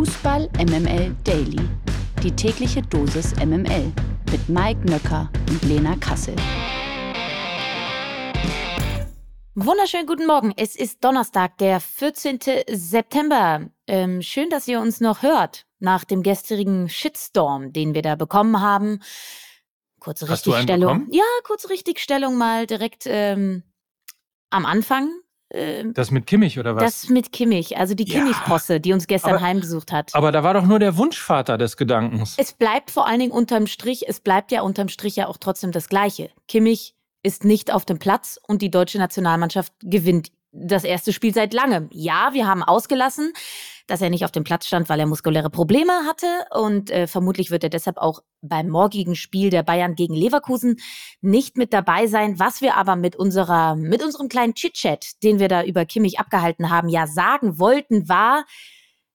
Fußball MML Daily. Die tägliche Dosis MML mit Mike Nöcker und Lena Kassel. Wunderschönen guten Morgen. Es ist Donnerstag, der 14. September. Ähm, schön, dass ihr uns noch hört nach dem gestrigen Shitstorm, den wir da bekommen haben. Kurze Richtigstellung. Ja, kurze Richtigstellung mal direkt ähm, am Anfang. Ähm, Das mit Kimmich oder was? das mit Kimmich, also die Ja, Kimmich-Posse, die uns gestern aber- heimgesucht hat. Aber da war doch nur der Wunschvater des Gedankens. Es bleibt vor allen Dingen unterm Strich, es bleibt ja unterm Strich ja auch trotzdem das Gleiche. Kimmich ist nicht auf dem Platz und die deutsche Nationalmannschaft gewinnt das erste Spiel seit langem. Ja, wir haben ausgelassen, dass er nicht auf dem Platz stand, weil er muskuläre Probleme hatte und äh, vermutlich wird er deshalb auch beim morgigen Spiel der Bayern gegen Leverkusen nicht mit dabei sein. Was wir aber mit unserer mit unserem kleinen Chit-Chat, den wir da über Kimmich abgehalten haben, ja sagen wollten, war,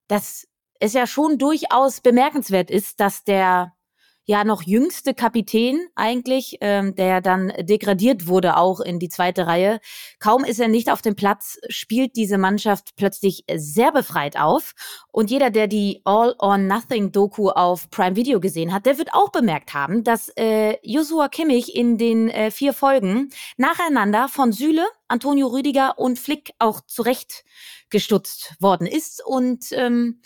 dass es ja schon durchaus bemerkenswert ist, dass der ja noch jüngste Kapitän eigentlich, ähm, der dann degradiert wurde auch in die zweite Reihe. Kaum ist er nicht auf dem Platz, spielt diese Mannschaft plötzlich sehr befreit auf. Und jeder, der die All or Nothing Doku auf Prime Video gesehen hat, der wird auch bemerkt haben, dass äh, Joshua Kimmich in den äh, vier Folgen nacheinander von Süle, Antonio Rüdiger und Flick auch zurechtgestutzt worden ist. Und ähm,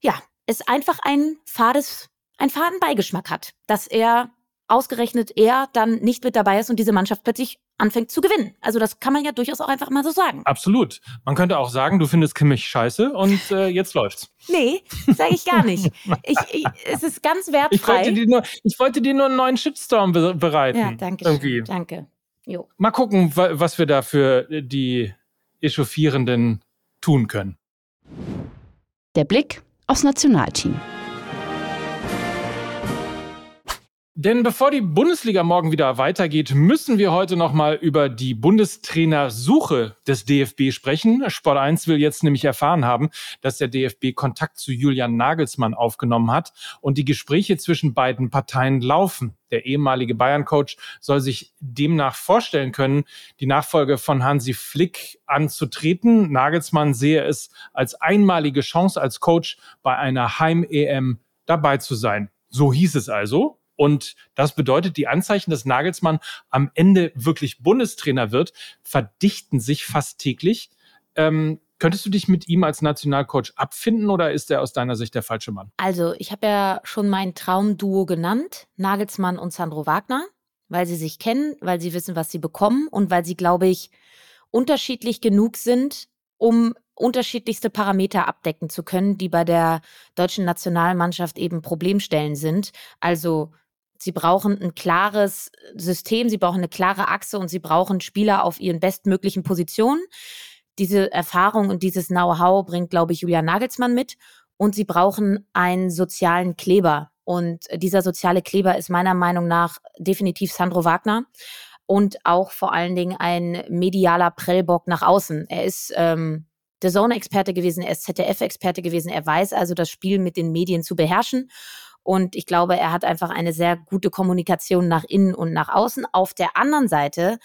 ja, es einfach ein fades, ein faden Beigeschmack hat, dass er ausgerechnet er dann nicht mit dabei ist und diese Mannschaft plötzlich anfängt zu gewinnen. Also das kann man ja durchaus auch einfach mal so sagen. Absolut. Man könnte auch sagen, du findest Kimmich scheiße und äh, jetzt läuft's. Nee, sage ich gar nicht. Ich, ich, es ist ganz Ich wertfrei. wollte dir nur, ich wollte dir nur einen neuen Shitstorm be bereiten. ja, danke. Irgendwie. Schön. Danke. Jo. Mal gucken, wa was wir da für die Echauffierenden tun können. Der Blick aufs Nationalteam. Denn bevor die Bundesliga morgen wieder weitergeht, müssen wir heute nochmal über die Bundestrainersuche des DFB sprechen. Sport 1 will jetzt nämlich erfahren haben, dass der DFB Kontakt zu Julian Nagelsmann aufgenommen hat und die Gespräche zwischen beiden Parteien laufen. Der ehemalige Bayern-Coach soll sich demnach vorstellen können, die Nachfolge von Hansi Flick anzutreten. Nagelsmann sehe es als einmalige Chance als Coach bei einer Heim-EM dabei zu sein. So hieß es also. Und das bedeutet, die Anzeichen, dass Nagelsmann am Ende wirklich Bundestrainer wird, verdichten sich fast täglich. Ähm, könntest du dich mit ihm als Nationalcoach abfinden oder ist er aus deiner Sicht der falsche Mann? Also, ich habe ja schon mein Traumduo genannt, Nagelsmann und Sandro Wagner, weil sie sich kennen, weil sie wissen, was sie bekommen und weil sie, glaube ich, unterschiedlich genug sind, um unterschiedlichste Parameter abdecken zu können, die bei der deutschen Nationalmannschaft eben Problemstellen sind. Also Sie brauchen ein klares System, sie brauchen eine klare Achse und sie brauchen Spieler auf ihren bestmöglichen Positionen. Diese Erfahrung und dieses Know-how bringt, glaube ich, Julian Nagelsmann mit. Und sie brauchen einen sozialen Kleber. Und dieser soziale Kleber ist meiner Meinung nach definitiv Sandro Wagner und auch vor allen Dingen ein medialer Prellbock nach außen. Er ist ähm, der Zone-Experte gewesen, er ist ZDF-Experte gewesen. Er weiß also, das Spiel mit den Medien zu beherrschen. Und ich glaube, er hat einfach eine sehr gute Kommunikation nach innen und nach außen. Auf der anderen Seite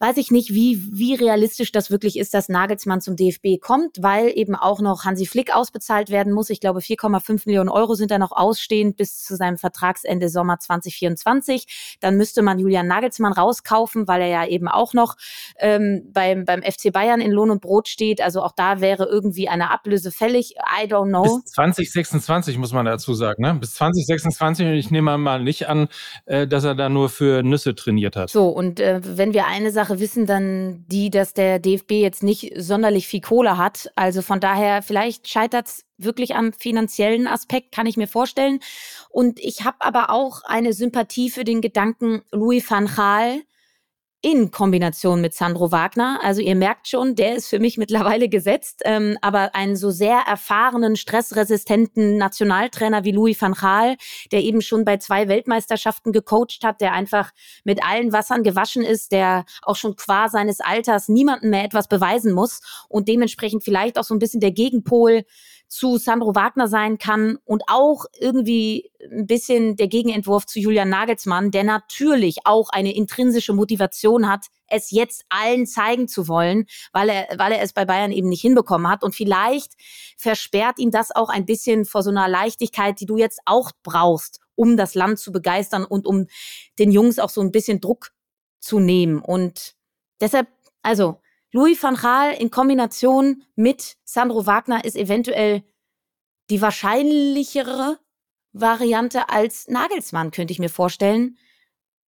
weiß ich nicht, wie, wie realistisch das wirklich ist, dass Nagelsmann zum DFB kommt, weil eben auch noch Hansi Flick ausbezahlt werden muss. Ich glaube, 4,5 Millionen Euro sind da noch ausstehend bis zu seinem Vertragsende Sommer 2024. Dann müsste man Julian Nagelsmann rauskaufen, weil er ja eben auch noch ähm, beim, beim FC Bayern in Lohn und Brot steht. Also auch da wäre irgendwie eine Ablöse fällig. I don't know. Bis 2026 muss man dazu sagen, ne? Bis 2026 und ich nehme mal nicht an, äh, dass er da nur für Nüsse trainiert hat. So, und äh, wenn wir eine Sache wissen, dann die, dass der DFB jetzt nicht sonderlich viel Kohle hat. Also von daher, vielleicht scheitert es wirklich am finanziellen Aspekt, kann ich mir vorstellen. Und ich habe aber auch eine Sympathie für den Gedanken Louis van Gaal in Kombination mit Sandro Wagner. Also ihr merkt schon, der ist für mich mittlerweile gesetzt. Ähm, aber einen so sehr erfahrenen, stressresistenten Nationaltrainer wie Louis van Gaal, der eben schon bei zwei Weltmeisterschaften gecoacht hat, der einfach mit allen Wassern gewaschen ist, der auch schon qua seines Alters niemandem mehr etwas beweisen muss und dementsprechend vielleicht auch so ein bisschen der Gegenpol zu Sandro Wagner sein kann und auch irgendwie ein bisschen der Gegenentwurf zu Julian Nagelsmann, der natürlich auch eine intrinsische Motivation hat, es jetzt allen zeigen zu wollen, weil er, weil er es bei Bayern eben nicht hinbekommen hat. Und vielleicht versperrt ihn das auch ein bisschen vor so einer Leichtigkeit, die du jetzt auch brauchst, um das Land zu begeistern und um den Jungs auch so ein bisschen Druck zu nehmen. Und deshalb, also, Louis van Gaal in Kombination mit Sandro Wagner ist eventuell die wahrscheinlichere Variante als Nagelsmann, könnte ich mir vorstellen.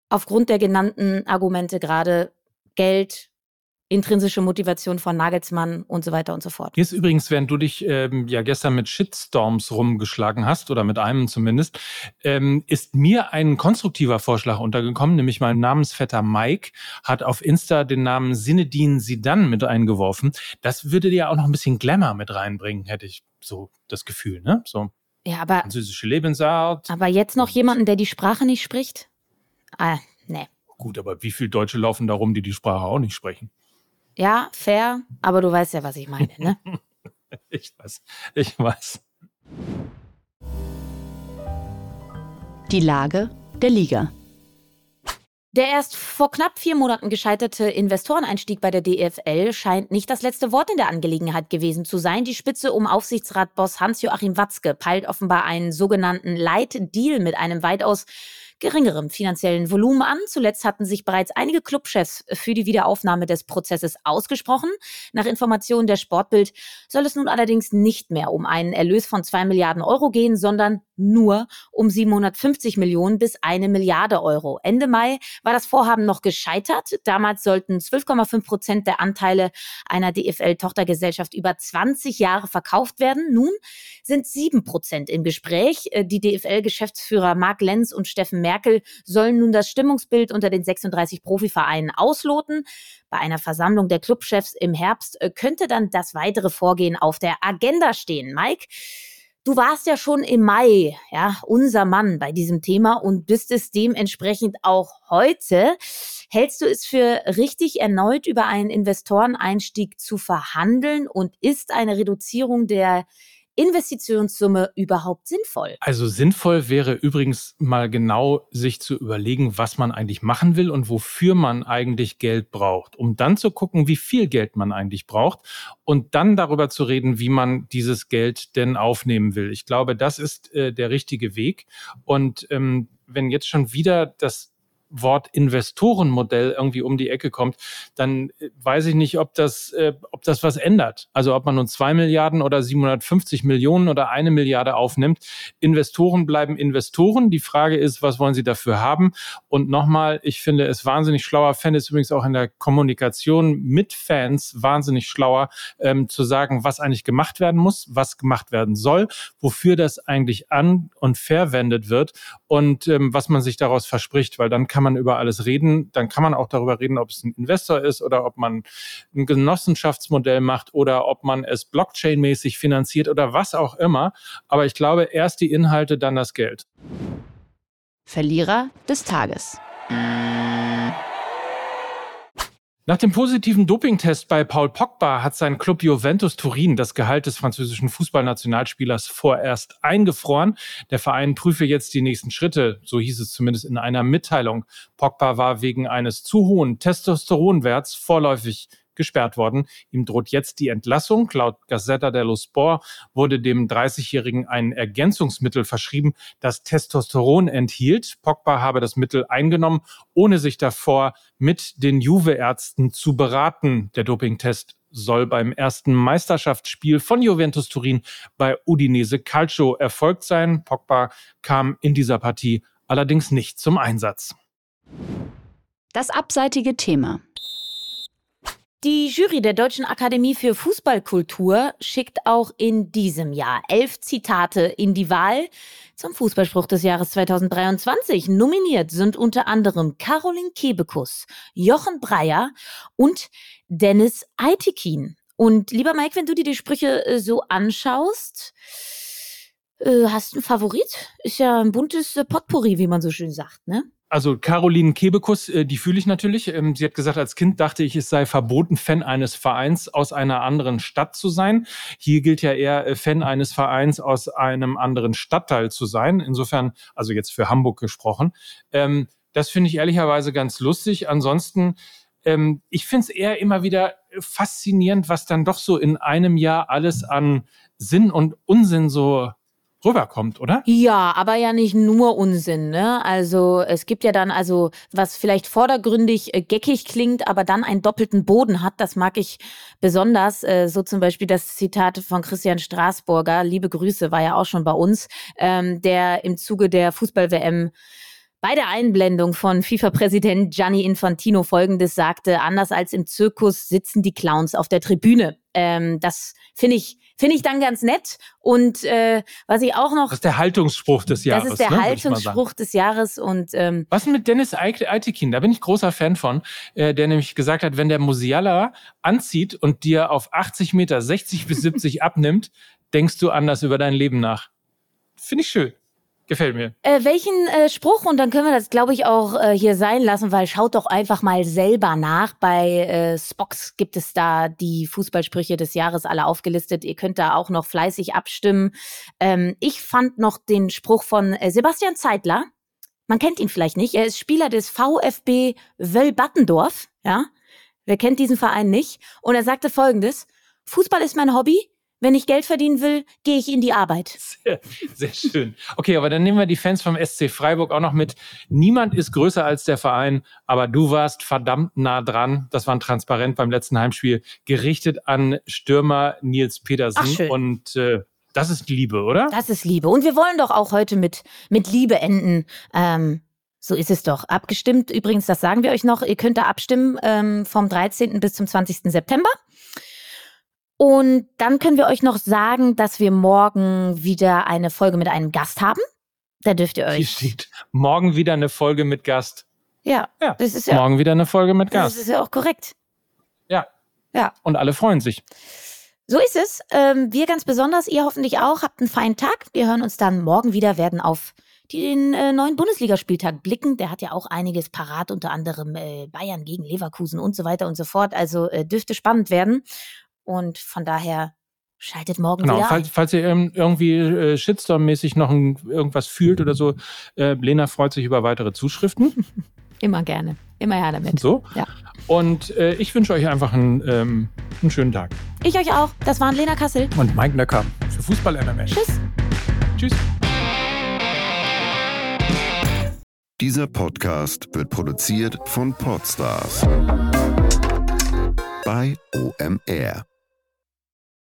Aufgrund der genannten Argumente gerade Geld, intrinsische Motivation von Nagelsmann und so weiter und so fort. Hier ist übrigens, während du dich ähm, ja gestern mit Shitstorms rumgeschlagen hast, oder mit einem zumindest, ähm, ist mir ein konstruktiver Vorschlag untergekommen, nämlich mein Namensvetter Mike hat auf Insta den Namen Sinedin Sidan mit eingeworfen. Das würde dir auch noch ein bisschen Glamour mit reinbringen, hätte ich so das Gefühl, ne? So. Ja, aber. Französische Lebensart. Aber jetzt noch jemanden, der die Sprache nicht spricht? Ah, nee. Gut, aber wie viele Deutsche laufen da rum, die die Sprache auch nicht sprechen? Ja, fair, aber du weißt ja, was ich meine, ne? ich weiß, ich weiß. Die Lage der Liga. Der erst vor knapp vier Monaten gescheiterte Investoreneinstieg bei der DFL scheint nicht das letzte Wort in der Angelegenheit gewesen zu sein. Die Spitze um Aufsichtsratboss Hans-Joachim Watzke peilt offenbar einen sogenannten Light Deal mit einem weitaus geringerem finanziellen Volumen an. Zuletzt hatten sich bereits einige Clubchefs für die Wiederaufnahme des Prozesses ausgesprochen. Nach Informationen der Sportbild soll es nun allerdings nicht mehr um einen Erlös von zwei Milliarden Euro gehen, sondern nur um 750 Millionen bis eine Milliarde Euro. Ende Mai war das Vorhaben noch gescheitert. Damals sollten 12,5 Prozent der Anteile einer DFL-Tochtergesellschaft über 20 Jahre verkauft werden. Nun sind sieben Prozent im Gespräch. Die DFL-Geschäftsführer Marc Lenz und Steffen Merkel sollen nun das Stimmungsbild unter den 36 Profivereinen ausloten. Bei einer Versammlung der Clubchefs im Herbst äh, könnte dann das weitere Vorgehen auf der Agenda stehen. Mike, Du warst ja schon im Mai, ja, unser Mann bei diesem Thema und bist es dementsprechend auch heute. Hältst du es für richtig, erneut über einen Investoreneinstieg zu verhandeln und ist eine Reduzierung der Investitionssumme überhaupt sinnvoll? Also sinnvoll wäre übrigens mal genau sich zu überlegen, was man eigentlich machen will und wofür man eigentlich Geld braucht, um dann zu gucken, wie viel Geld man eigentlich braucht und dann darüber zu reden, wie man dieses Geld denn aufnehmen will. Ich glaube, das ist äh, der richtige Weg. Und ähm, wenn jetzt schon wieder das Wort Investorenmodell irgendwie um die Ecke kommt, dann äh, weiß ich nicht, ob das, äh, ob das was ändert. Also ob man nun zwei Milliarden oder 750 Millionen oder eine Milliarde aufnimmt. Investoren bleiben Investoren. Die Frage ist, was wollen sie dafür haben? Und nochmal, ich finde es wahnsinnig schlauer, Fan ist übrigens auch in der Kommunikation mit Fans wahnsinnig schlauer, ähm, zu sagen, was eigentlich gemacht werden muss, was gemacht werden soll, wofür das eigentlich an und verwendet wird und ähm, was man sich daraus verspricht, weil dann kann kann man über alles reden. Dann kann man auch darüber reden, ob es ein Investor ist oder ob man ein Genossenschaftsmodell macht oder ob man es Blockchain-mäßig finanziert oder was auch immer. Aber ich glaube, erst die Inhalte, dann das Geld. Verlierer des Tages. Nach dem positiven Dopingtest bei Paul Pogba hat sein Club Juventus Turin das Gehalt des französischen Fußballnationalspielers vorerst eingefroren. Der Verein prüfe jetzt die nächsten Schritte, so hieß es zumindest in einer Mitteilung. Pogba war wegen eines zu hohen Testosteronwerts vorläufig gesperrt worden. Ihm droht jetzt die Entlassung. Laut Gazzetta dello Sport wurde dem 30-Jährigen ein Ergänzungsmittel verschrieben, das Testosteron enthielt. Pogba habe das Mittel eingenommen, ohne sich davor mit den Juve-Ärzten zu beraten. Der Dopingtest soll beim ersten Meisterschaftsspiel von Juventus Turin bei Udinese Calcio erfolgt sein. Pogba kam in dieser Partie allerdings nicht zum Einsatz. Das abseitige Thema. Die Jury der Deutschen Akademie für Fußballkultur schickt auch in diesem Jahr elf Zitate in die Wahl zum Fußballspruch des Jahres 2023. Nominiert sind unter anderem Caroline Kebekus, Jochen Breyer und Dennis Eitekin. Und lieber Mike, wenn du dir die Sprüche äh, so anschaust, äh, hast du einen Favorit? Ist ja ein buntes äh, Potpourri, wie man so schön sagt, ne? Also Caroline Kebekus, äh, die fühle ich natürlich. Ähm, sie hat gesagt, als Kind dachte ich, es sei verboten, Fan eines Vereins aus einer anderen Stadt zu sein. Hier gilt ja eher, äh, Fan eines Vereins aus einem anderen Stadtteil zu sein. Insofern, also jetzt für Hamburg gesprochen. Ähm, das finde ich ehrlicherweise ganz lustig. Ansonsten, ähm, ich finde es eher immer wieder faszinierend, was dann doch so in einem Jahr alles an Sinn und Unsinn so rüberkommt, oder? Ja, aber ja nicht nur Unsinn, ne? Also es gibt ja dann also, was vielleicht vordergründig äh, geckig klingt, aber dann einen doppelten Boden hat, das mag ich besonders. Äh, so zum Beispiel das Zitat von Christian Straßburger, liebe Grüße, war ja auch schon bei uns, ähm, der im Zuge der Fußball-WM bei der Einblendung von FIFA-Präsident Gianni Infantino folgendes sagte, anders als im Zirkus sitzen die Clowns auf der Tribüne. Ähm, das finde ich, finde ich dann ganz nett. Und äh, was ich auch noch. Das ist der Haltungsspruch des Jahres. Das ist der ne, Haltungsspruch des Jahres. Und ähm, was mit Dennis Eitekin? Da bin ich großer Fan von, äh, der nämlich gesagt hat, wenn der Musiala anzieht und dir auf 80 Meter 60 bis 70 abnimmt, denkst du anders über dein Leben nach. Finde ich schön. Gefällt mir. Äh, welchen äh, Spruch, und dann können wir das, glaube ich, auch äh, hier sein lassen, weil schaut doch einfach mal selber nach. Bei äh, Spox gibt es da die Fußballsprüche des Jahres alle aufgelistet. Ihr könnt da auch noch fleißig abstimmen. Ähm, ich fand noch den Spruch von äh, Sebastian Zeitler. Man kennt ihn vielleicht nicht. Er ist Spieler des VfB Wöllbattendorf. Ja, wer kennt diesen Verein nicht? Und er sagte folgendes. Fußball ist mein Hobby. Wenn ich Geld verdienen will, gehe ich in die Arbeit. Sehr, sehr schön. Okay, aber dann nehmen wir die Fans vom SC Freiburg auch noch mit. Niemand ist größer als der Verein, aber du warst verdammt nah dran. Das war ein Transparent beim letzten Heimspiel, gerichtet an Stürmer Nils Petersen. Ach, schön. Und äh, das ist Liebe, oder? Das ist Liebe. Und wir wollen doch auch heute mit, mit Liebe enden. Ähm, so ist es doch. Abgestimmt, übrigens, das sagen wir euch noch, ihr könnt da abstimmen ähm, vom 13. bis zum 20. September. Und dann können wir euch noch sagen, dass wir morgen wieder eine Folge mit einem Gast haben. Da dürft ihr euch. Hier steht morgen wieder eine Folge mit Gast. Ja, ja. das ist ja. Morgen wieder eine Folge mit Gast. Das ist ja auch korrekt. Ja. Ja. Und alle freuen sich. So ist es. Ähm, wir ganz besonders, ihr hoffentlich auch, habt einen feinen Tag. Wir hören uns dann morgen wieder, werden auf den äh, neuen Bundesligaspieltag blicken. Der hat ja auch einiges parat, unter anderem äh, Bayern gegen Leverkusen und so weiter und so fort. Also äh, dürfte spannend werden. Und von daher schaltet morgen genau, wieder falls, ein. falls ihr irgendwie äh, Shitstorm-mäßig noch ein, irgendwas fühlt oder so, äh, Lena freut sich über weitere Zuschriften. Immer gerne. Immer her damit. So. Ja. Und äh, ich wünsche euch einfach einen, ähm, einen schönen Tag. Ich euch auch. Das waren Lena Kassel. Und Mike Nöcker für Fußball MML. Tschüss. Tschüss. Dieser Podcast wird produziert von Podstars bei OMR.